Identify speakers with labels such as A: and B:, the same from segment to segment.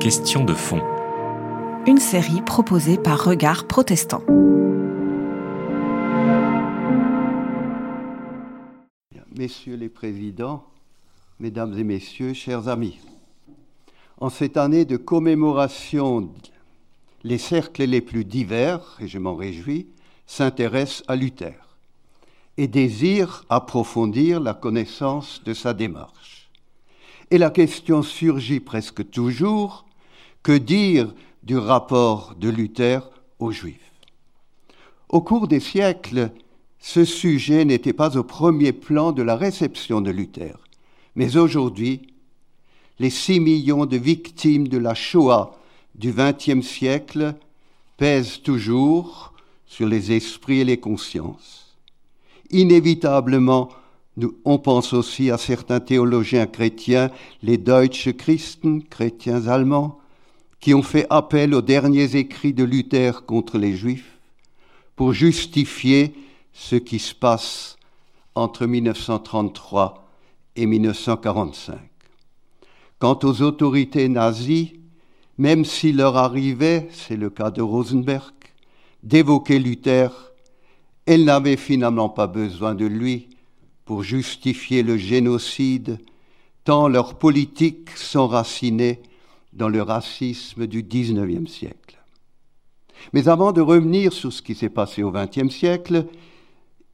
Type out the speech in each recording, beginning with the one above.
A: Question de fond.
B: Une série proposée par Regard Protestant.
C: Messieurs les présidents, mesdames et messieurs, chers amis, en cette année de commémoration, les cercles les plus divers, et je m'en réjouis, s'intéressent à Luther et désirent approfondir la connaissance de sa démarche. Et la question surgit presque toujours, que dire du rapport de Luther aux Juifs? Au cours des siècles, ce sujet n'était pas au premier plan de la réception de Luther, mais aujourd'hui, les six millions de victimes de la Shoah du XXe siècle pèsent toujours sur les esprits et les consciences. Inévitablement, on pense aussi à certains théologiens chrétiens, les Deutsche Christen, chrétiens allemands, qui ont fait appel aux derniers écrits de Luther contre les Juifs pour justifier ce qui se passe entre 1933 et 1945. Quant aux autorités nazies, même s'il leur arrivait, c'est le cas de Rosenberg, d'évoquer Luther, elles n'avaient finalement pas besoin de lui pour justifier le génocide, tant leurs politiques s'enracinaient dans le racisme du XIXe siècle. Mais avant de revenir sur ce qui s'est passé au XXe siècle,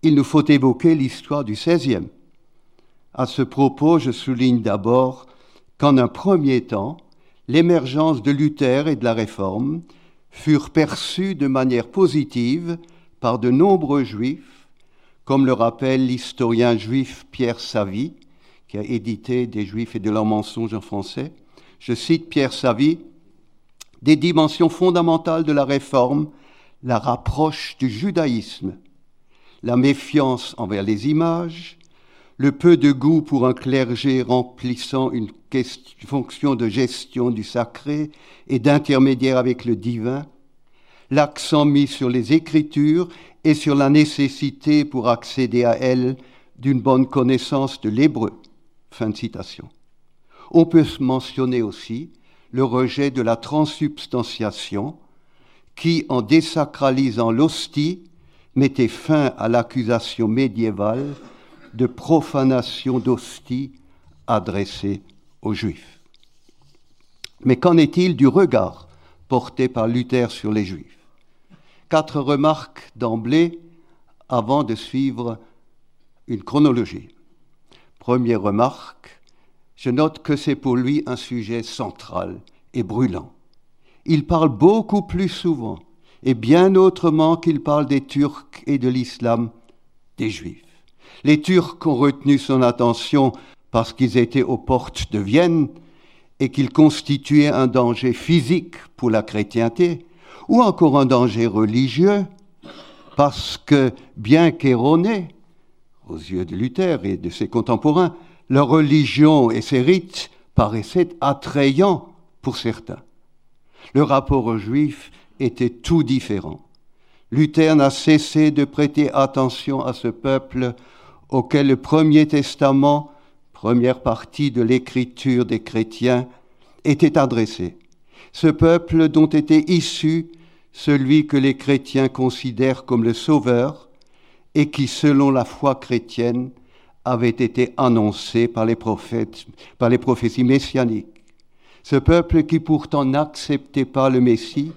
C: il nous faut évoquer l'histoire du XVIe. À ce propos, je souligne d'abord qu'en un premier temps, l'émergence de Luther et de la Réforme furent perçues de manière positive par de nombreux juifs, comme le rappelle l'historien juif Pierre Savy, qui a édité Des Juifs et de leurs mensonges en français. Je cite Pierre Savy, des dimensions fondamentales de la réforme la rapproche du judaïsme, la méfiance envers les images, le peu de goût pour un clergé remplissant une fonction de gestion du sacré et d'intermédiaire avec le divin, l'accent mis sur les écritures et sur la nécessité pour accéder à elles d'une bonne connaissance de l'hébreu. Fin de citation. On peut mentionner aussi le rejet de la transsubstantiation qui, en désacralisant l'hostie, mettait fin à l'accusation médiévale de profanation d'hostie adressée aux Juifs. Mais qu'en est-il du regard porté par Luther sur les Juifs? Quatre remarques d'emblée avant de suivre une chronologie. Première remarque, je note que c'est pour lui un sujet central et brûlant. Il parle beaucoup plus souvent et bien autrement qu'il parle des Turcs et de l'islam des Juifs. Les Turcs ont retenu son attention parce qu'ils étaient aux portes de Vienne et qu'ils constituaient un danger physique pour la chrétienté, ou encore un danger religieux, parce que, bien qu'erronés, aux yeux de Luther et de ses contemporains, leur religion et ses rites paraissaient attrayants pour certains. Le rapport aux Juifs était tout différent. Luther n'a cessé de prêter attention à ce peuple auquel le Premier Testament, première partie de l'écriture des chrétiens, était adressé. Ce peuple dont était issu celui que les chrétiens considèrent comme le Sauveur et qui, selon la foi chrétienne, avait été annoncé par les prophètes, par les prophéties messianiques. Ce peuple qui pourtant n'acceptait pas le Messie,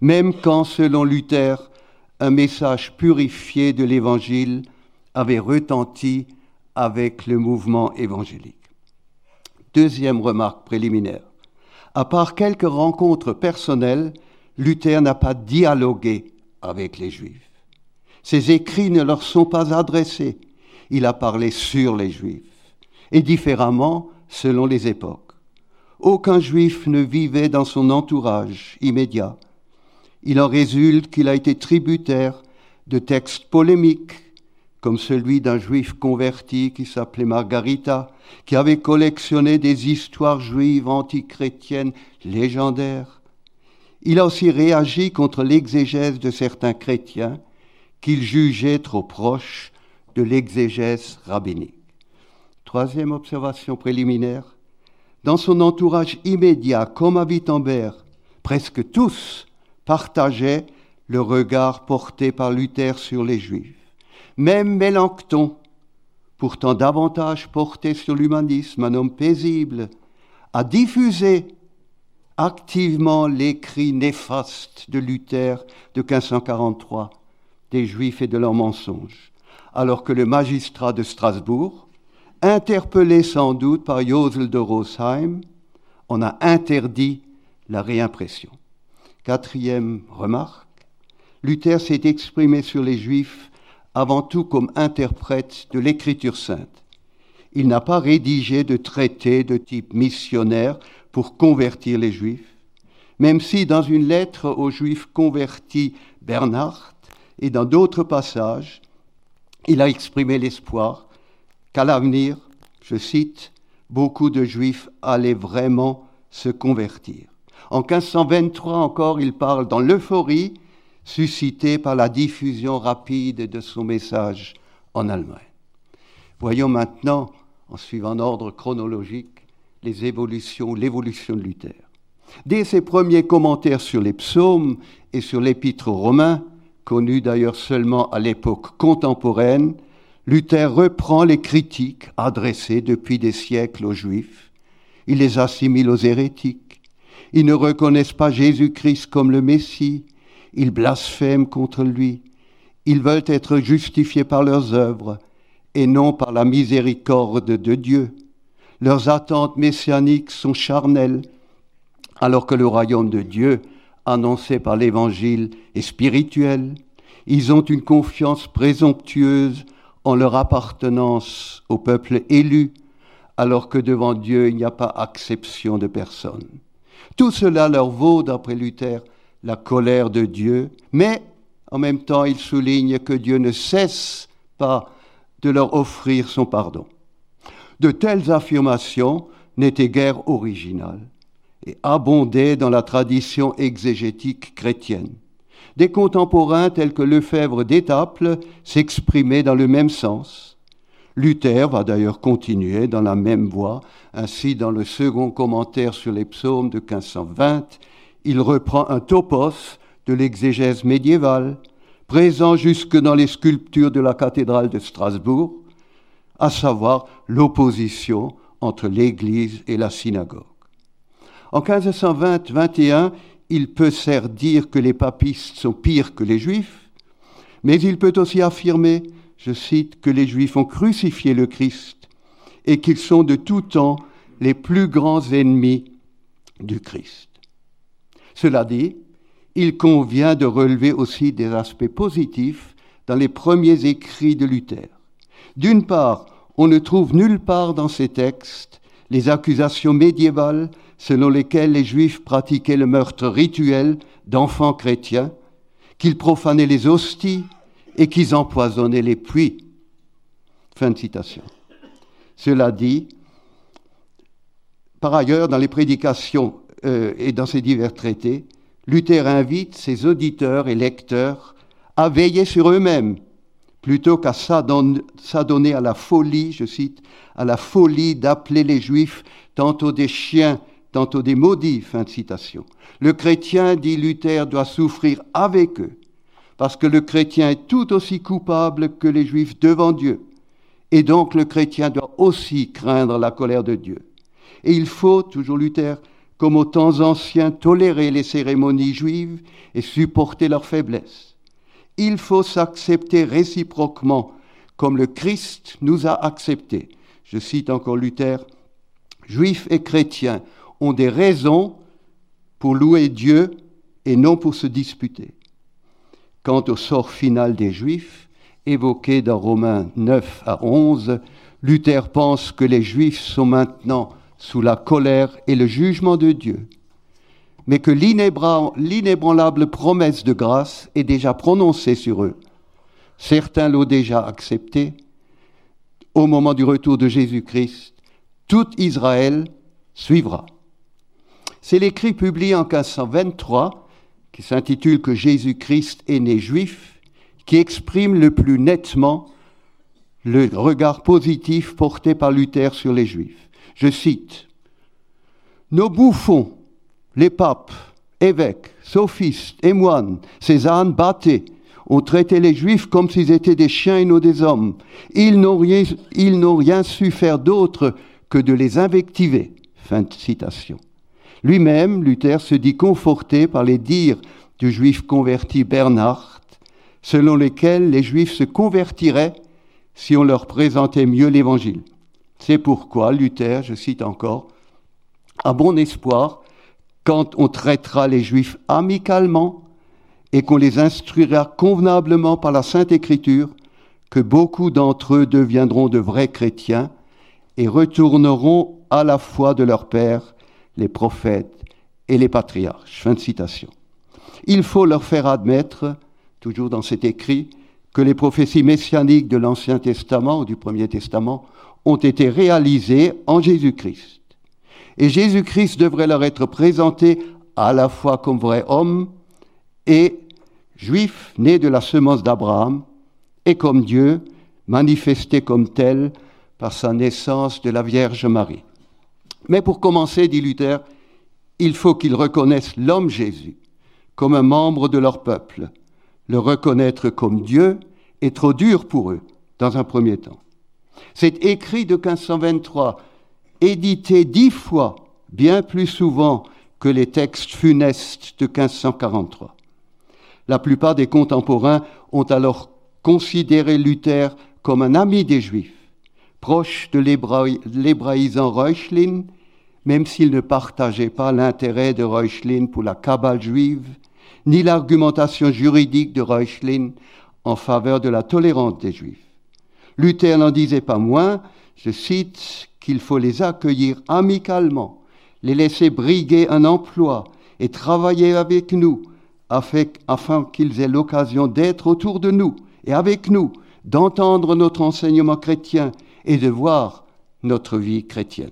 C: même quand, selon Luther, un message purifié de l'Évangile avait retenti avec le mouvement évangélique. Deuxième remarque préliminaire. À part quelques rencontres personnelles, Luther n'a pas dialogué avec les Juifs. Ses écrits ne leur sont pas adressés. Il a parlé sur les Juifs, et différemment selon les époques. Aucun Juif ne vivait dans son entourage immédiat. Il en résulte qu'il a été tributaire de textes polémiques comme celui d'un juif converti qui s'appelait Margarita, qui avait collectionné des histoires juives antichrétiennes légendaires. Il a aussi réagi contre l'exégèse de certains chrétiens qu'il jugeait trop proche de l'exégèse rabbinique. Troisième observation préliminaire, Dans son entourage immédiat, comme à Wittenberg, presque tous partageaient le regard porté par Luther sur les Juifs. Même Mélenchon, pourtant davantage porté sur l'humanisme, un homme paisible, a diffusé activement les cris néfastes de Luther de 1543, des Juifs et de leurs mensonges, alors que le magistrat de Strasbourg, interpellé sans doute par Josel de Rosheim, en a interdit la réimpression. Quatrième remarque, Luther s'est exprimé sur les Juifs avant tout comme interprète de l'Écriture sainte. Il n'a pas rédigé de traité de type missionnaire pour convertir les Juifs, même si dans une lettre aux Juifs convertis Bernard et dans d'autres passages, il a exprimé l'espoir qu'à l'avenir, je cite, beaucoup de Juifs allaient vraiment se convertir. En 1523 encore, il parle dans l'euphorie suscitée par la diffusion rapide de son message en Allemagne. Voyons maintenant, en suivant l'ordre chronologique, les évolutions, l'évolution de Luther. Dès ses premiers commentaires sur les psaumes et sur l'épître aux Romains, d'ailleurs seulement à l'époque contemporaine, Luther reprend les critiques adressées depuis des siècles aux Juifs. Il les assimile aux hérétiques. Ils ne reconnaissent pas Jésus-Christ comme le Messie. Ils blasphèment contre lui. Ils veulent être justifiés par leurs œuvres et non par la miséricorde de Dieu. Leurs attentes messianiques sont charnelles, alors que le royaume de Dieu, annoncé par l'Évangile, est spirituel. Ils ont une confiance présomptueuse en leur appartenance au peuple élu, alors que devant Dieu il n'y a pas acception de personne. Tout cela leur vaut, d'après Luther, la colère de Dieu, mais en même temps il souligne que Dieu ne cesse pas de leur offrir son pardon. De telles affirmations n'étaient guère originales et abondaient dans la tradition exégétique chrétienne. Des contemporains tels que Lefebvre d'Étaples s'exprimaient dans le même sens. Luther va d'ailleurs continuer dans la même voie. Ainsi, dans le second commentaire sur les psaumes de 1520, il reprend un topos de l'exégèse médiévale, présent jusque dans les sculptures de la cathédrale de Strasbourg, à savoir l'opposition entre l'Église et la synagogue. En 1520-21, il peut certes dire que les papistes sont pires que les Juifs, mais il peut aussi affirmer, je cite, que les Juifs ont crucifié le Christ et qu'ils sont de tout temps les plus grands ennemis du Christ. Cela dit, il convient de relever aussi des aspects positifs dans les premiers écrits de Luther. D'une part, on ne trouve nulle part dans ces textes les accusations médiévales selon lesquelles les Juifs pratiquaient le meurtre rituel d'enfants chrétiens, qu'ils profanaient les hosties et qu'ils empoisonnaient les puits. Fin de citation. Cela dit, par ailleurs, dans les prédications euh, et dans ses divers traités, Luther invite ses auditeurs et lecteurs à veiller sur eux-mêmes plutôt qu'à s'adonner à la folie, je cite, à la folie d'appeler les Juifs tantôt des chiens, tantôt des maudits. Fin de citation. Le chrétien, dit Luther, doit souffrir avec eux, parce que le chrétien est tout aussi coupable que les Juifs devant Dieu. Et donc le chrétien doit aussi craindre la colère de Dieu. Et il faut, toujours Luther, comme aux temps anciens, tolérer les cérémonies juives et supporter leurs faiblesses. Il faut s'accepter réciproquement comme le Christ nous a acceptés. Je cite encore Luther, Juifs et chrétiens ont des raisons pour louer Dieu et non pour se disputer. Quant au sort final des Juifs, évoqué dans Romains 9 à 11, Luther pense que les Juifs sont maintenant sous la colère et le jugement de Dieu, mais que l'inébranlable promesse de grâce est déjà prononcée sur eux. Certains l'ont déjà acceptée. Au moment du retour de Jésus-Christ, tout Israël suivra. C'est l'écrit publié en 1523, qui s'intitule Que Jésus-Christ est né juif, qui exprime le plus nettement le regard positif porté par Luther sur les Juifs. Je cite, Nos bouffons, les papes, évêques, sophistes et moines, ces ânes battés, ont traité les Juifs comme s'ils étaient des chiens et non des hommes. Ils n'ont rien, su faire d'autre que de les invectiver. Lui-même, Luther, se dit conforté par les dires du juif converti Bernard, selon lesquels les Juifs se convertiraient si on leur présentait mieux l'Évangile. C'est pourquoi Luther, je cite encore, a bon espoir quand on traitera les Juifs amicalement et qu'on les instruira convenablement par la Sainte Écriture, que beaucoup d'entre eux deviendront de vrais chrétiens et retourneront à la foi de leur Père, les prophètes et les patriarches. Fin de citation. Il faut leur faire admettre, toujours dans cet écrit, que les prophéties messianiques de l'Ancien Testament ou du Premier Testament ont été réalisées en Jésus-Christ. Et Jésus-Christ devrait leur être présenté à la fois comme vrai homme et juif né de la semence d'Abraham, et comme Dieu, manifesté comme tel par sa naissance de la Vierge Marie. Mais pour commencer, dit Luther, il faut qu'ils reconnaissent l'homme Jésus comme un membre de leur peuple. Le reconnaître comme Dieu est trop dur pour eux, dans un premier temps. C'est écrit de 1523, édité dix fois, bien plus souvent que les textes funestes de 1543. La plupart des contemporains ont alors considéré Luther comme un ami des Juifs, proche de l'hébraïsant Reuchlin, même s'il ne partageait pas l'intérêt de Reuchlin pour la cabale juive, ni l'argumentation juridique de Reuchlin en faveur de la tolérance des Juifs. Luther n'en disait pas moins, je cite, qu'il faut les accueillir amicalement, les laisser briguer un emploi et travailler avec nous, afin qu'ils aient l'occasion d'être autour de nous et avec nous, d'entendre notre enseignement chrétien et de voir notre vie chrétienne.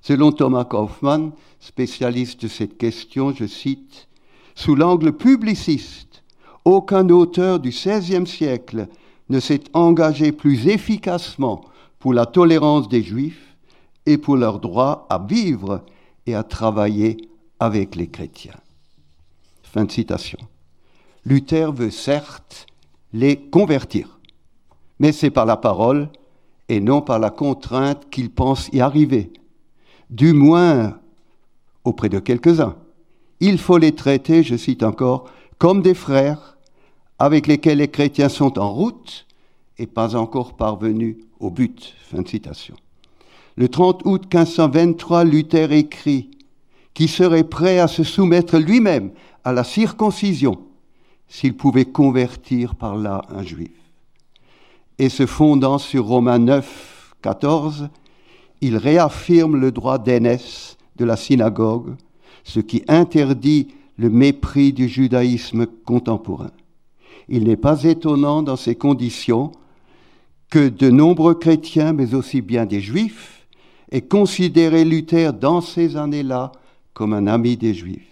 C: Selon Thomas Kaufmann, spécialiste de cette question, je cite, Sous l'angle publiciste, aucun auteur du XVIe siècle ne s'est engagé plus efficacement pour la tolérance des Juifs et pour leur droit à vivre et à travailler avec les chrétiens. Fin de citation. Luther veut certes les convertir, mais c'est par la parole et non par la contrainte qu'il pense y arriver, du moins auprès de quelques-uns. Il faut les traiter, je cite encore, comme des frères avec lesquels les chrétiens sont en route et pas encore parvenus au but. Fin de citation. Le 30 août 1523, Luther écrit qui serait prêt à se soumettre lui-même à la circoncision s'il pouvait convertir par là un juif? Et se fondant sur Romains 9, 14, il réaffirme le droit d'aînesse de la synagogue, ce qui interdit le mépris du judaïsme contemporain. Il n'est pas étonnant dans ces conditions que de nombreux chrétiens, mais aussi bien des juifs, aient considéré Luther dans ces années-là comme un ami des juifs.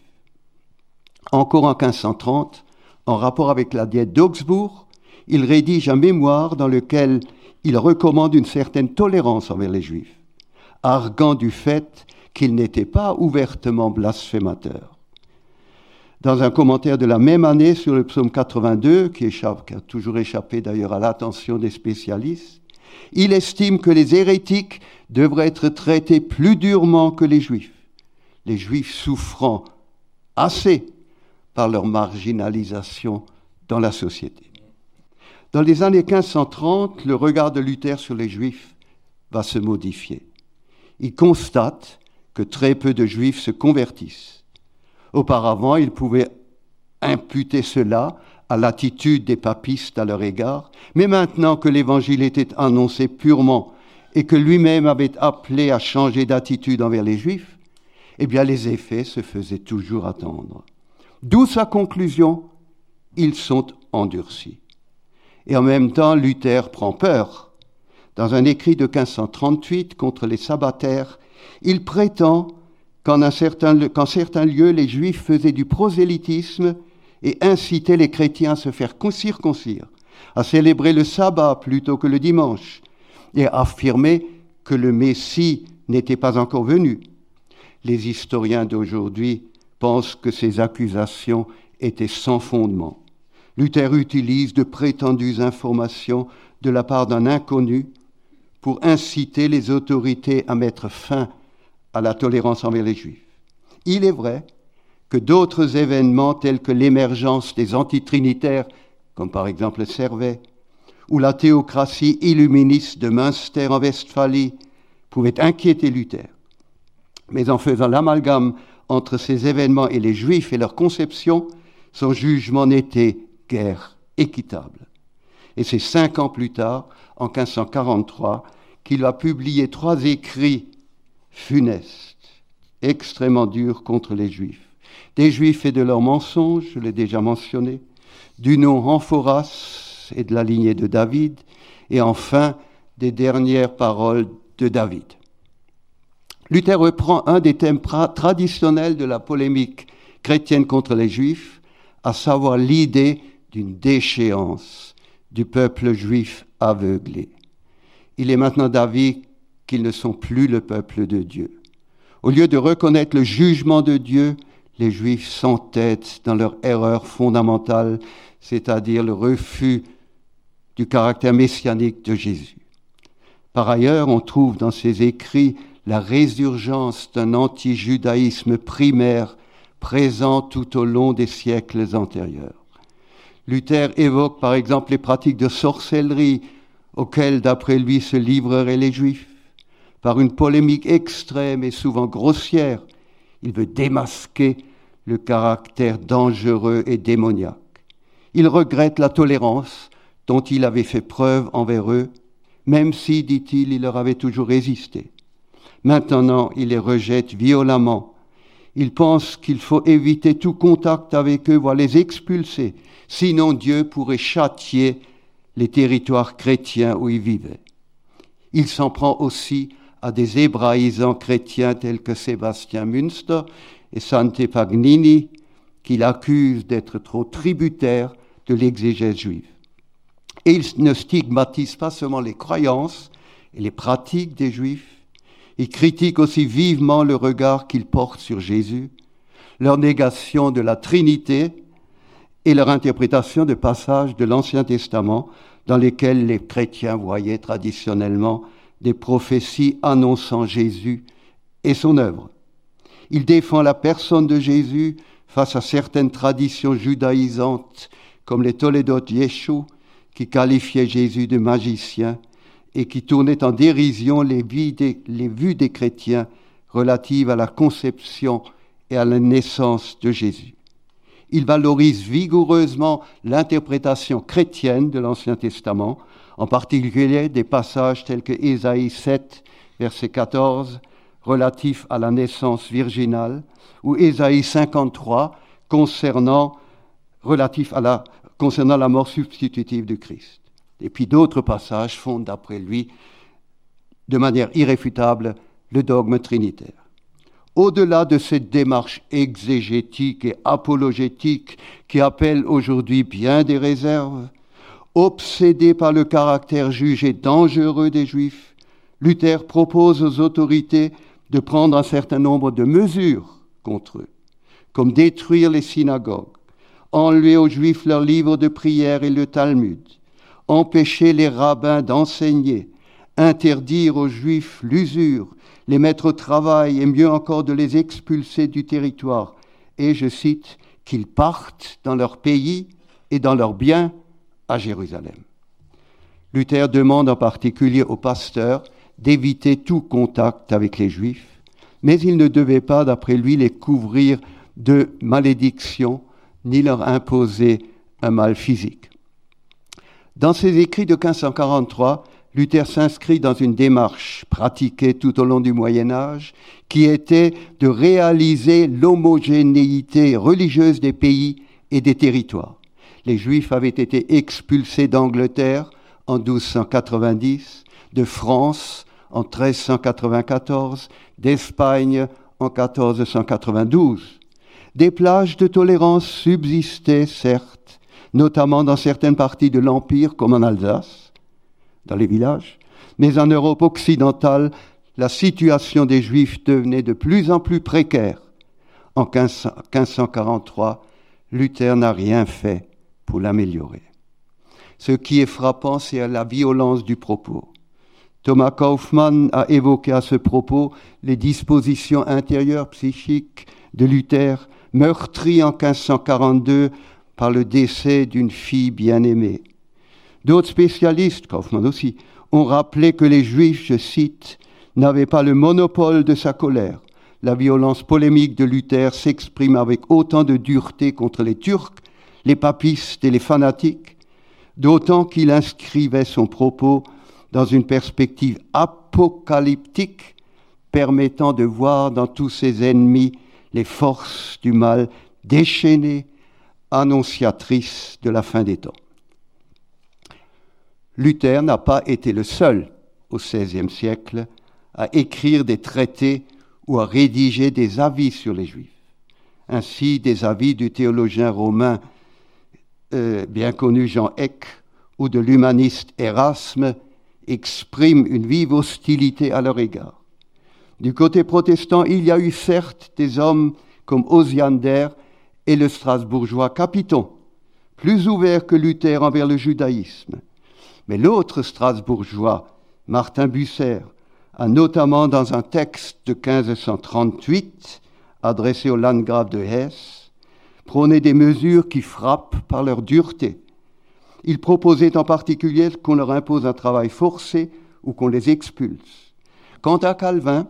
C: Encore en 1530, en rapport avec la diète d'Augsbourg, il rédige un mémoire dans lequel il recommande une certaine tolérance envers les juifs, arguant du fait qu'il n'était pas ouvertement blasphémateur. Dans un commentaire de la même année sur le psaume 82, qui, échappe, qui a toujours échappé d'ailleurs à l'attention des spécialistes, il estime que les hérétiques devraient être traités plus durement que les juifs, les juifs souffrant assez par leur marginalisation dans la société. Dans les années 1530, le regard de Luther sur les Juifs va se modifier. Il constate que très peu de Juifs se convertissent. Auparavant, il pouvait imputer cela à l'attitude des papistes à leur égard, mais maintenant que l'Évangile était annoncé purement et que lui-même avait appelé à changer d'attitude envers les Juifs, eh bien les effets se faisaient toujours attendre. D'où sa conclusion, ils sont endurcis. Et en même temps, Luther prend peur. Dans un écrit de 1538 contre les sabbataires, il prétend qu'en certains, lieux, les Juifs faisaient du prosélytisme et incitaient les chrétiens à se faire circoncire, à célébrer le sabbat plutôt que le dimanche, et à affirmer que le Messie n'était pas encore venu. les historiens d'aujourd'hui pensent que ces accusations étaient sans fondement. Luther utilise de prétendues informations de la part d'un inconnu pour inciter les autorités à mettre fin à la tolérance envers les Juifs. Il est vrai que d'autres événements tels que l'émergence des antitrinitaires, comme par exemple Servet, ou la théocratie illuministe de Münster en Westphalie, pouvaient inquiéter Luther. Mais en faisant l'amalgame entre ces événements et les Juifs et leur conception, son jugement n'était guère équitable. Et c'est cinq ans plus tard, en 1543, qu'il va publier trois écrits funestes, extrêmement durs contre les Juifs. Des Juifs et de leurs mensonges, je l'ai déjà mentionné, du nom Amphoras et de la lignée de David, et enfin des dernières paroles de David. Luther reprend un des thèmes traditionnels de la polémique chrétienne contre les Juifs, à savoir l'idée d'une déchéance du peuple juif aveuglé. Il est maintenant d'avis qu'ils ne sont plus le peuple de Dieu. Au lieu de reconnaître le jugement de Dieu, les Juifs s'entêtent dans leur erreur fondamentale, c'est-à-dire le refus du caractère messianique de Jésus. Par ailleurs, on trouve dans ses écrits la résurgence d'un anti-judaïsme primaire présent tout au long des siècles antérieurs. Luther évoque par exemple les pratiques de sorcellerie auxquelles, d'après lui, se livreraient les Juifs. Par une polémique extrême et souvent grossière, il veut démasquer le caractère dangereux et démoniaque. Il regrette la tolérance dont il avait fait preuve envers eux, même si, dit-il, il leur avait toujours résisté. Maintenant, il les rejette violemment. Il pense qu'il faut éviter tout contact avec eux, voire les expulser, sinon Dieu pourrait châtier les territoires chrétiens où ils vivaient. Il s'en prend aussi à des hébraïsants chrétiens tels que Sébastien Münster et Sante Pagnini, qu'il accuse d'être trop tributaires de l'exégèse juive. Et il ne stigmatise pas seulement les croyances et les pratiques des juifs, il critique aussi vivement le regard qu'ils portent sur Jésus, leur négation de la Trinité et leur interprétation de passages de l'Ancien Testament dans lesquels les chrétiens voyaient traditionnellement des prophéties annonçant Jésus et son œuvre. Il défend la personne de Jésus face à certaines traditions judaïsantes comme les Toledot Yeshu qui qualifiaient Jésus de magicien et qui tournaient en dérision les, les vues des chrétiens relatives à la conception et à la naissance de Jésus. Il valorise vigoureusement l'interprétation chrétienne de l'Ancien Testament, en particulier des passages tels que Ésaïe 7, verset 14, relatif à la naissance virginale, ou Ésaïe 53, concernant, relatif à la, concernant la mort substitutive du Christ. Et puis d'autres passages fondent, d'après lui, de manière irréfutable, le dogme trinitaire. Au-delà de cette démarche exégétique et apologétique qui appelle aujourd'hui bien des réserves, obsédé par le caractère jugé dangereux des Juifs, Luther propose aux autorités de prendre un certain nombre de mesures contre eux, comme détruire les synagogues, enlever aux Juifs leurs livres de prière et le Talmud, empêcher les rabbins d'enseigner, interdire aux Juifs l'usure, les mettre au travail et mieux encore de les expulser du territoire, et, je cite, qu'ils partent dans leur pays et dans leurs biens à Jérusalem. Luther demande en particulier aux pasteurs d'éviter tout contact avec les Juifs, mais il ne devait pas, d'après lui, les couvrir de malédictions ni leur imposer un mal physique. Dans ses écrits de 1543, Luther s'inscrit dans une démarche pratiquée tout au long du Moyen Âge qui était de réaliser l'homogénéité religieuse des pays et des territoires. Les Juifs avaient été expulsés d'Angleterre en 1290, de France en 1394, d'Espagne en 1492. Des plages de tolérance subsistaient, certes, notamment dans certaines parties de l'Empire, comme en Alsace, dans les villages, mais en Europe occidentale, la situation des Juifs devenait de plus en plus précaire. En 1543, Luther n'a rien fait pour l'améliorer. Ce qui est frappant, c'est la violence du propos. Thomas Kaufmann a évoqué à ce propos les dispositions intérieures psychiques de Luther, meurtri en 1542 par le décès d'une fille bien-aimée. D'autres spécialistes, Kaufmann aussi, ont rappelé que les Juifs, je cite, n'avaient pas le monopole de sa colère. La violence polémique de Luther s'exprime avec autant de dureté contre les Turcs, les papistes et les fanatiques, d'autant qu'il inscrivait son propos dans une perspective apocalyptique permettant de voir dans tous ses ennemis les forces du mal déchaînées, annonciatrices de la fin des temps. Luther n'a pas été le seul au XVIe siècle à écrire des traités ou à rédiger des avis sur les Juifs. Ainsi, des avis du théologien romain euh, bien connu Jean Eck ou de l'humaniste Erasme expriment une vive hostilité à leur égard. Du côté protestant, il y a eu certes des hommes comme Osiander et le strasbourgeois Capiton, plus ouverts que Luther envers le judaïsme. Mais l'autre strasbourgeois, Martin Busser, a notamment dans un texte de 1538 adressé au landgrave de Hesse, prôné des mesures qui frappent par leur dureté. Il proposait en particulier qu'on leur impose un travail forcé ou qu'on les expulse. Quant à Calvin,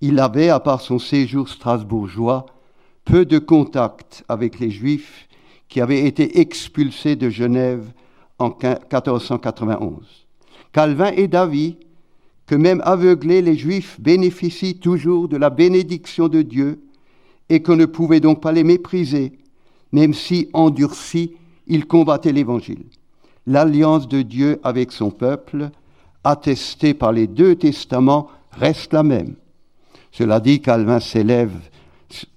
C: il avait, à part son séjour strasbourgeois, peu de contact avec les Juifs qui avaient été expulsés de Genève en 1491. Calvin est d'avis que même aveuglés, les Juifs bénéficient toujours de la bénédiction de Dieu et qu'on ne pouvait donc pas les mépriser, même si endurcis, ils combattaient l'Évangile. L'alliance de Dieu avec son peuple, attestée par les deux testaments, reste la même. Cela dit, Calvin s'élève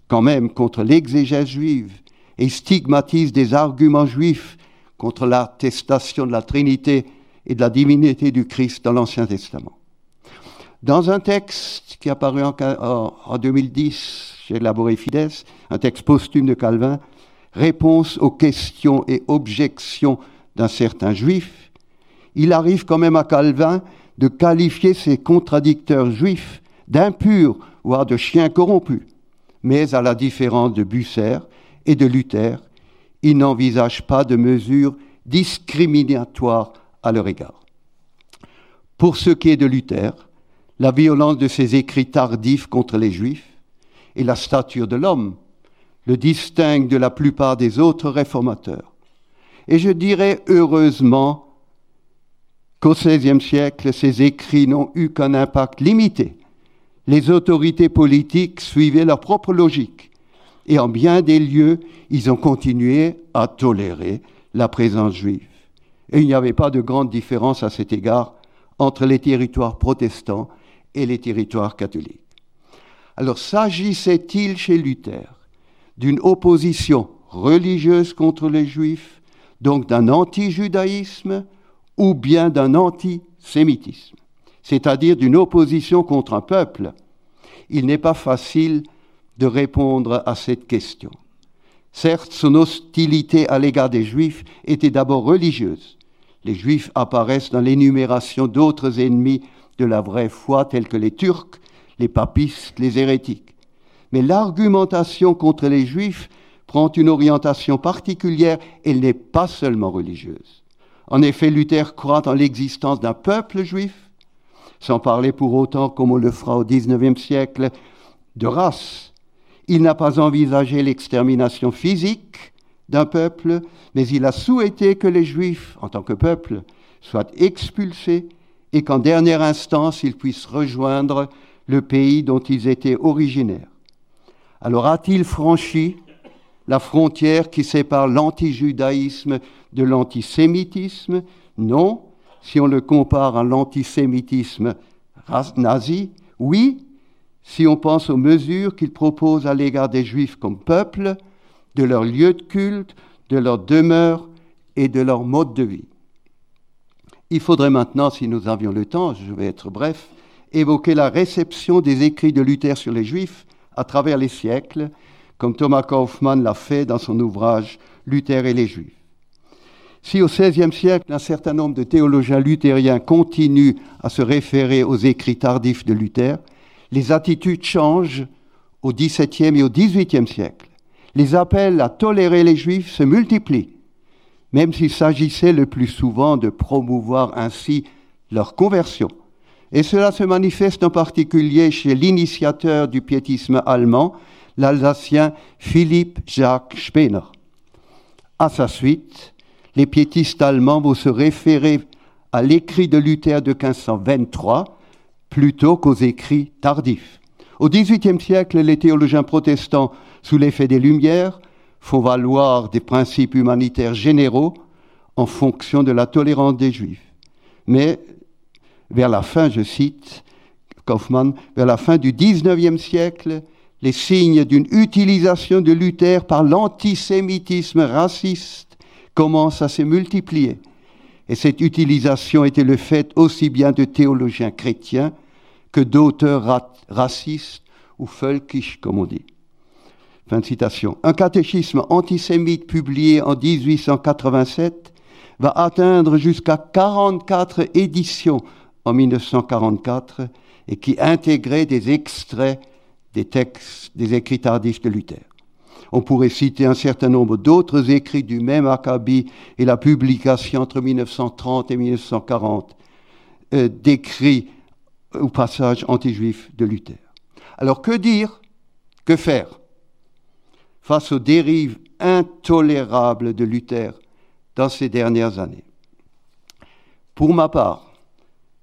C: quand même contre l'exégèse juive et stigmatise des arguments juifs contre l'attestation de la Trinité et de la divinité du Christ dans l'Ancien Testament. Dans un texte qui est apparu en, en 2010 chez Laboré Fides, un texte posthume de Calvin, réponse aux questions et objections d'un certain juif, il arrive quand même à Calvin de qualifier ses contradicteurs juifs d'impurs, voire de chiens corrompus. Mais à la différence de Busser et de Luther, il n'envisage pas de mesures discriminatoires à leur égard. Pour ce qui est de Luther, la violence de ses écrits tardifs contre les Juifs et la stature de l'homme le distinguent de la plupart des autres réformateurs. Et je dirais heureusement qu'au XVIe siècle, ces écrits n'ont eu qu'un impact limité. Les autorités politiques suivaient leur propre logique et en bien des lieux, ils ont continué à tolérer la présence juive. Et il n'y avait pas de grande différence à cet égard entre les territoires protestants et les territoires catholiques. Alors s'agissait-il chez Luther d'une opposition religieuse contre les juifs, donc d'un anti-judaïsme, ou bien d'un antisémitisme, c'est-à-dire d'une opposition contre un peuple Il n'est pas facile de répondre à cette question. Certes, son hostilité à l'égard des Juifs était d'abord religieuse. Les Juifs apparaissent dans l'énumération d'autres ennemis de la vraie foi, tels que les Turcs, les papistes, les hérétiques. Mais l'argumentation contre les Juifs prend une orientation particulière, elle n'est pas seulement religieuse. En effet, Luther croit en l'existence d'un peuple juif, sans parler pour autant, comme on le fera au XIXe siècle, de race. Il n'a pas envisagé l'extermination physique d'un peuple, mais il a souhaité que les Juifs, en tant que peuple, soient expulsés et qu'en dernière instance, ils puissent rejoindre le pays dont ils étaient originaires. Alors a-t-il franchi la frontière qui sépare l'antijudaïsme de l'antisémitisme? Non. Si on le compare à l'antisémitisme nazi, oui, si on pense aux mesures qu'il propose à l'égard des Juifs comme peuple, de leur lieu de culte, de leur demeure et de leur mode de vie. Il faudrait maintenant, si nous avions le temps, je vais être bref, évoquait la réception des écrits de Luther sur les Juifs à travers les siècles, comme Thomas Kaufmann l'a fait dans son ouvrage Luther et les Juifs. Si au XVIe siècle, un certain nombre de théologiens luthériens continuent à se référer aux écrits tardifs de Luther, les attitudes changent au XVIIe et au XVIIIe siècle. Les appels à tolérer les Juifs se multiplient, même s'il s'agissait le plus souvent de promouvoir ainsi leur conversion. Et cela se manifeste en particulier chez l'initiateur du piétisme allemand, l'Alsacien Philippe Jacques Spener. À sa suite, les piétistes allemands vont se référer à l'écrit de Luther de 1523 plutôt qu'aux écrits tardifs. Au XVIIIe siècle, les théologiens protestants, sous l'effet des Lumières, font valoir des principes humanitaires généraux en fonction de la tolérance des Juifs. Mais vers la fin, je cite Kaufmann, vers la fin du XIXe siècle, les signes d'une utilisation de Luther par l'antisémitisme raciste commencent à se multiplier. Et cette utilisation était le fait aussi bien de théologiens chrétiens que d'auteurs racistes ou völkisch, comme on dit. Fin de citation. Un catéchisme antisémite publié en 1887 va atteindre jusqu'à 44 éditions en 1944 et qui intégrait des extraits des textes, des écrits tardifs de Luther. On pourrait citer un certain nombre d'autres écrits du même acabit et la publication entre 1930 et 1940 euh, d'écrits ou passages anti-juifs de Luther. Alors que dire Que faire face aux dérives intolérables de Luther dans ces dernières années? Pour ma part,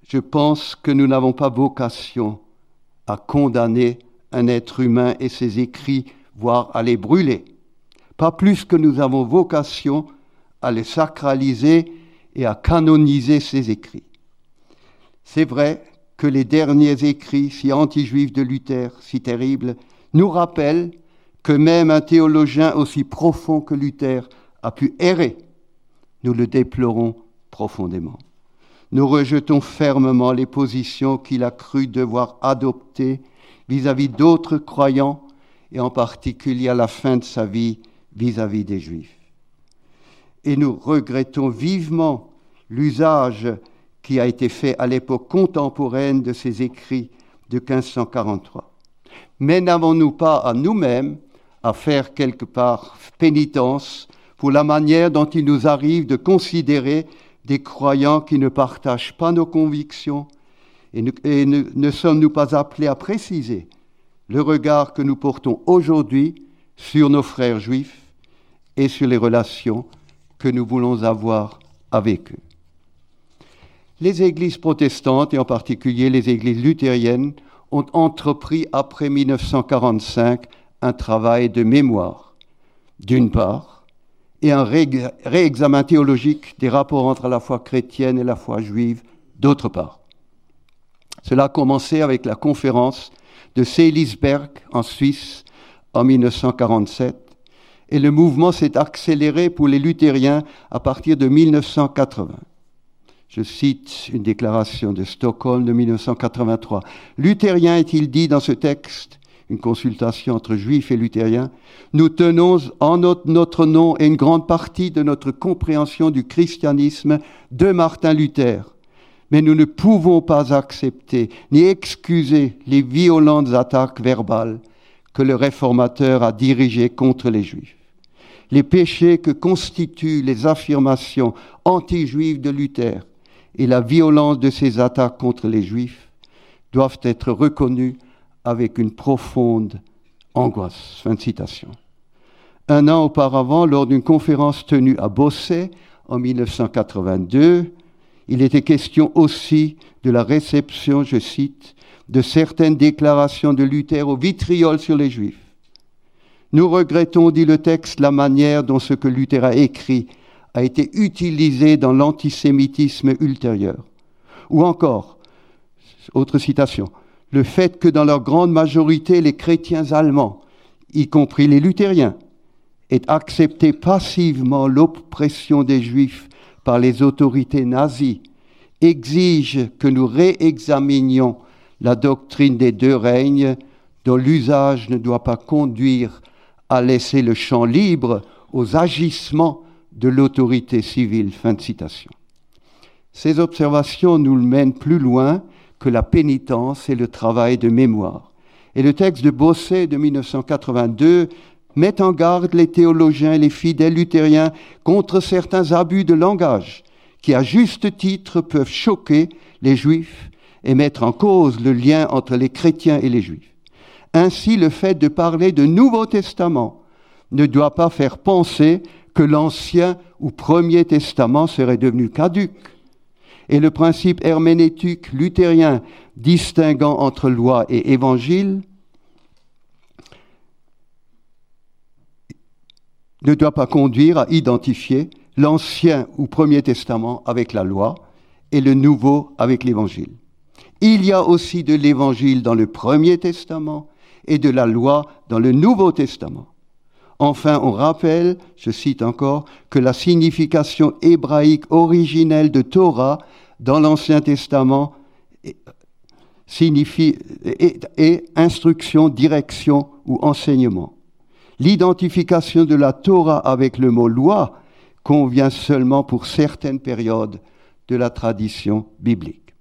C: je pense que nous n'avons pas vocation à condamner un être humain et ses écrits, voire à les brûler. Pas plus que nous avons vocation à les sacraliser et à canoniser ses écrits. C'est vrai que les derniers écrits si anti-juifs de Luther, si terribles, nous rappellent que même un théologien aussi profond que Luther a pu errer. Nous le déplorons profondément. Nous rejetons fermement les positions qu'il a cru devoir adopter vis-à-vis d'autres croyants et en particulier à la fin de sa vie vis-à-vis des Juifs. Et nous regrettons vivement l'usage qui a été fait à l'époque contemporaine de ces écrits de 1543. Mais n'avons-nous pas à nous-mêmes à faire quelque part pénitence pour la manière dont il nous arrive de considérer des croyants qui ne partagent pas nos convictions et, ne sommes-nous pas appelés à préciser le regard que nous portons aujourd'hui sur nos frères juifs et sur les relations que nous voulons avoir avec eux? Les églises protestantes, et en particulier les églises luthériennes, ont entrepris après 1945 un travail de mémoire, d'une part, et un réexamen théologique des rapports entre la foi chrétienne et la foi juive, d'autre part. Cela a commencé avec la conférence de Seelisberg en Suisse en 1947, et le mouvement s'est accéléré pour les luthériens à partir de 1980. Je cite une déclaration de Stockholm de 1983. Luthérien est-il dit dans ce texte, une consultation entre juifs et luthériens, nous tenons en notre, nom et une grande partie de notre compréhension du christianisme de Martin Luther. Mais nous ne pouvons pas accepter ni excuser les violentes attaques verbales que le réformateur a dirigées contre les juifs. Les péchés que constituent les affirmations anti-juives de Luther et la violence de ces attaques contre les Juifs doivent être reconnues avec une profonde angoisse. Fin de citation. Un an auparavant, lors d'une conférence tenue à Bossé en 1982, il était question aussi de la réception, je cite, de certaines déclarations de Luther au vitriol sur les Juifs. Nous regrettons, dit le texte, la manière dont ce que Luther a écrit a été utilisé dans l'antisémitisme ultérieur. Ou encore, autre citation, le fait que dans leur grande majorité les chrétiens allemands, y compris les luthériens, aient accepté passivement l'oppression des juifs par les autorités nazies, exige que nous réexaminions la doctrine des deux règnes dont l'usage ne doit pas conduire à laisser le champ libre aux agissements de l'autorité civile. Ces observations nous mènent plus loin que la pénitence et le travail de mémoire. Et le texte de Bosset de 1982 met en garde les théologiens et les fidèles luthériens contre certains abus de langage qui, à juste titre, peuvent choquer les juifs et mettre en cause le lien entre les chrétiens et les juifs. Ainsi, le fait de parler de Nouveau Testament ne doit pas faire penser que l'Ancien ou Premier Testament serait devenu caduque. Et le principe herméneutique luthérien distinguant entre loi et évangile ne doit pas conduire à identifier l'Ancien ou Premier Testament avec la loi et le Nouveau avec l'Évangile. Il y a aussi de l'Évangile dans le Premier Testament et de la loi dans le Nouveau Testament. Enfin, on rappelle, je cite encore, que la signification hébraïque originelle de Torah dans l'Ancien Testament signifie est, instruction, direction ou enseignement. L'identification de la Torah avec le mot loi convient seulement pour certaines périodes de la tradition biblique.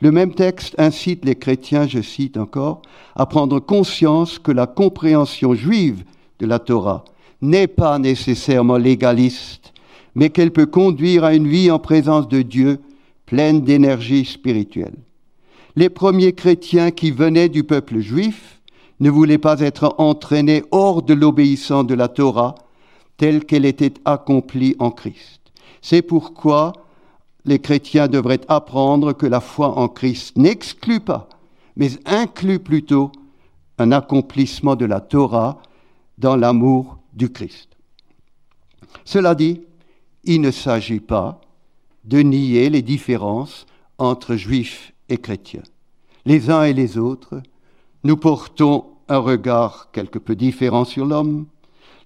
C: Le même texte incite les chrétiens, je cite encore, à prendre conscience que la compréhension juive la Torah n'est pas nécessairement légaliste, mais qu'elle peut conduire à une vie en présence de Dieu pleine d'énergie spirituelle. Les premiers chrétiens qui venaient du peuple juif ne voulaient pas être entraînés hors de l'obéissance de la Torah telle qu'elle était accomplie en Christ. C'est pourquoi les chrétiens devraient apprendre que la foi en Christ n'exclut pas, mais inclut plutôt un accomplissement de la Torah dans l'amour du Christ. Cela dit, il ne s'agit pas de nier les différences entre juifs et chrétiens. Les uns et les autres, nous portons un regard quelque peu différent sur l'homme,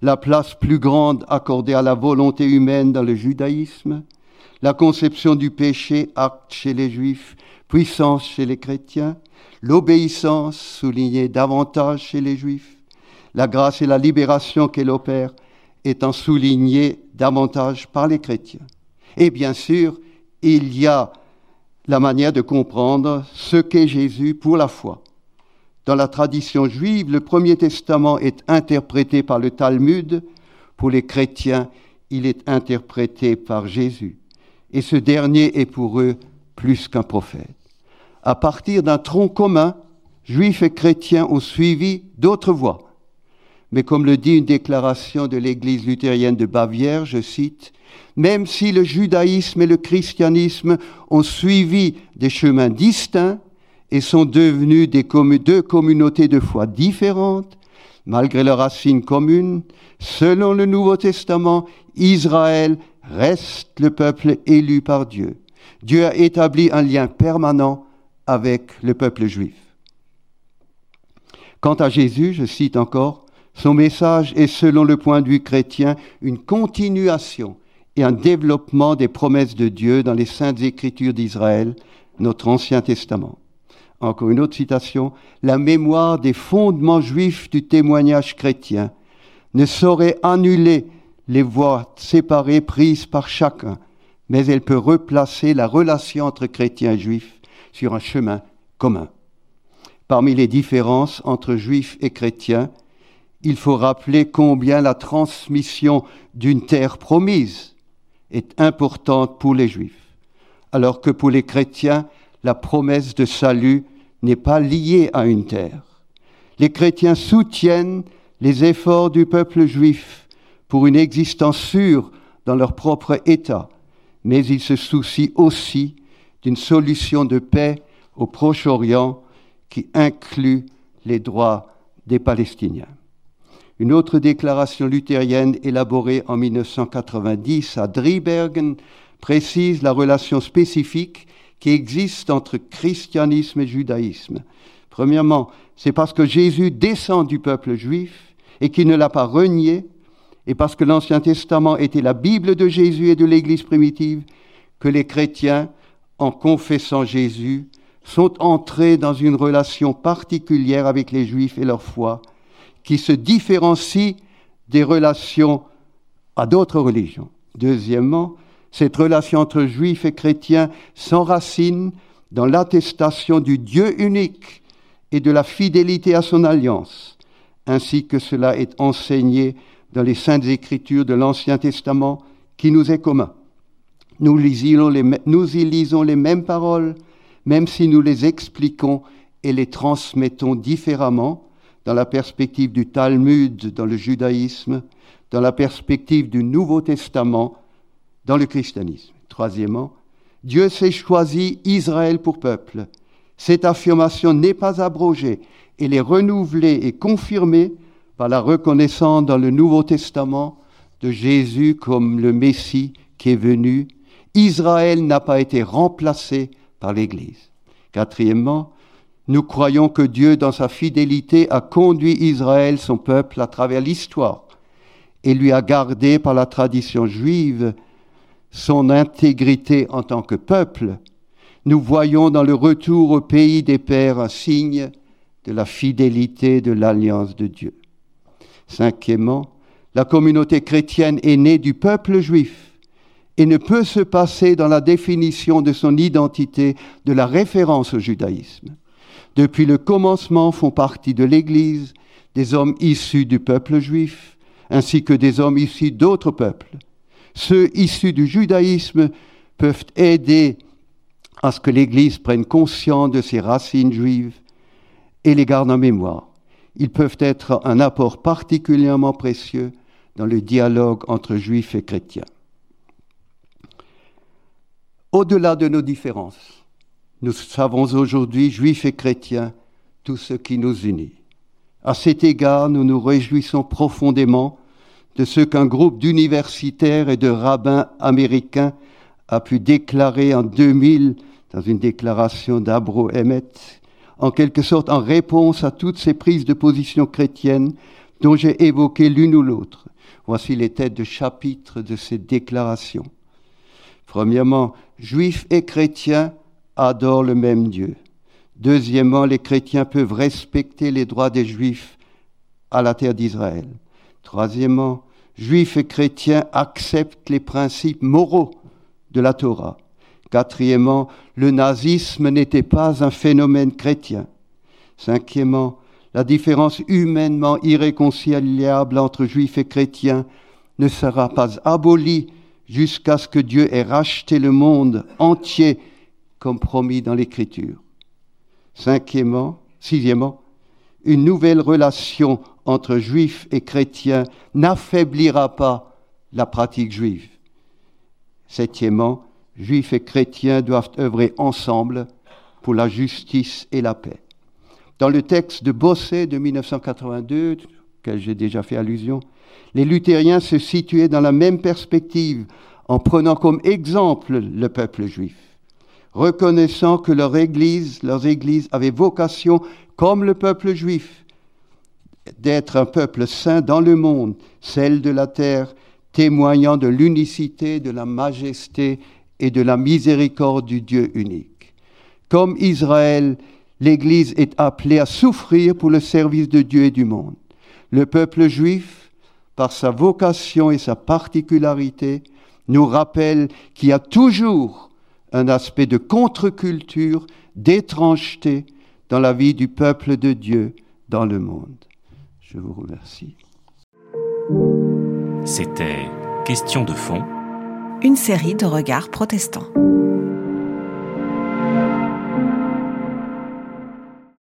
C: la place plus grande accordée à la volonté humaine dans le judaïsme, la conception du péché, acte chez les juifs, puissance chez les chrétiens, l'obéissance soulignée davantage chez les juifs, la grâce et la libération qu'elle opère étant soulignées davantage par les chrétiens. Et bien sûr, il y a la manière de comprendre ce qu'est Jésus pour la foi. Dans la tradition juive, le Premier Testament est interprété par le Talmud. Pour les chrétiens, il est interprété par Jésus et ce dernier est pour eux plus qu'un prophète. À partir d'un tronc commun, juifs et chrétiens ont suivi d'autres voies. Mais comme le dit une déclaration de l'Église luthérienne de Bavière, je cite, Même si le judaïsme et le christianisme ont suivi des chemins distincts et sont devenus deux communautés de foi différentes, malgré leurs racines communes, selon le Nouveau Testament, Israël reste le peuple élu par Dieu. Dieu a établi un lien permanent avec le peuple juif. Quant à Jésus, je cite encore, son message est selon le point de vue chrétien une continuation et un développement des promesses de Dieu dans les saintes écritures d'Israël, notre Ancien Testament. Encore une autre citation, la mémoire des fondements juifs du témoignage chrétien ne saurait annuler les voies séparées prises par chacun, mais elle peut replacer la relation entre chrétiens et juifs sur un chemin commun. Parmi les différences entre juifs et chrétiens, il faut rappeler combien la transmission d'une terre promise est importante pour les juifs, alors que pour les chrétiens, la promesse de salut n'est pas liée à une terre. Les chrétiens soutiennent les efforts du peuple juif pour une existence sûre dans leur propre État, mais ils se soucient aussi d'une solution de paix au Proche-Orient qui inclut les droits des Palestiniens. Une autre déclaration luthérienne élaborée en 1990 à Driebergen précise la relation spécifique qui existe entre christianisme et judaïsme. Premièrement, c'est parce que Jésus descend du peuple juif et qu'il ne l'a pas renié et parce que l'Ancien Testament était la Bible de Jésus et de l'Église primitive, que les chrétiens, en confessant Jésus, sont entrés dans une relation particulière avec les Juifs et leur foi, qui se différencie des relations à d'autres religions. Deuxièmement, cette relation entre Juifs et chrétiens s'enracine dans l'attestation du Dieu unique et de la fidélité à son alliance, ainsi que cela est enseigné dans les saintes écritures de l'Ancien Testament qui nous est commun. Nous, y lisons les mêmes paroles, même si nous les expliquons et les transmettons différemment dans la perspective du Talmud dans le judaïsme, dans la perspective du Nouveau Testament dans le christianisme. Troisièmement, Dieu s'est choisi Israël pour peuple. Cette affirmation n'est pas abrogée, elle est renouvelée et confirmée par la reconnaissance dans le Nouveau Testament de Jésus comme le Messie qui est venu. Israël n'a pas été remplacé par l'Église. Quatrièmement, nous croyons que Dieu, dans sa fidélité, a conduit Israël, son peuple, à travers l'histoire et lui a gardé par la tradition juive son intégrité en tant que peuple, nous voyons dans le retour au pays des pères un signe de la fidélité de l'alliance de Dieu. Cinquièmement, la communauté chrétienne est née du peuple juif et ne peut se passer dans la définition de son identité de la référence au judaïsme. Depuis le commencement font partie de l'Église des hommes issus du peuple juif, ainsi que des hommes issus d'autres peuples. Ceux issus du judaïsme peuvent aider à ce que l'Église prenne conscience de ses racines juives et les garde en mémoire. Ils peuvent être un apport particulièrement précieux dans le dialogue entre juifs et chrétiens. Au-delà de nos différences, nous savons aujourd'hui, juifs et chrétiens, tout ce qui nous unit. À cet égard, nous nous réjouissons profondément de ce qu'un groupe d'universitaires et de rabbins américains a pu déclarer en 2000 dans une déclaration d'Abro Emmet, en quelque sorte en réponse à toutes ces prises de position chrétiennes dont j'ai évoqué l'une ou l'autre. Voici les têtes de chapitre de ces déclarations. Premièrement, juifs et chrétiens adorent le même Dieu. Deuxièmement, les chrétiens peuvent respecter les droits des juifs à la terre d'Israël. Troisièmement, juifs et chrétiens acceptent les principes moraux de la Torah. Quatrièmement, le nazisme n'était pas un phénomène chrétien. Cinquièmement, la différence humainement irréconciliable entre juifs et chrétiens ne sera pas abolie jusqu'à ce que Dieu ait racheté le monde entier comme promis dans l'Écriture. Cinquièmement, sixièmement, une nouvelle relation entre juifs et chrétiens n'affaiblira pas la pratique juive. Septièmement, juifs et chrétiens doivent œuvrer ensemble pour la justice et la paix. Dans le texte de Bosset de 1982, auquel j'ai déjà fait allusion, les luthériens se situaient dans la même perspective en prenant comme exemple le peuple juif, reconnaissant que leur Église, leurs églises avaient vocation, comme le peuple juif, d'être un peuple saint dans le monde, celle de la terre, témoignant de l'unicité, de la majesté et de la miséricorde du Dieu unique. Comme Israël, l'Église est appelée à souffrir pour le service de Dieu et du monde. Le peuple juif, par sa vocation et sa particularité, nous rappelle qu'il y a toujours un aspect de contre-culture, d'étrangeté dans la vie du peuple de Dieu dans le monde. Je vous remercie.
A: C'était Question de fond.
B: Une série de regards protestants.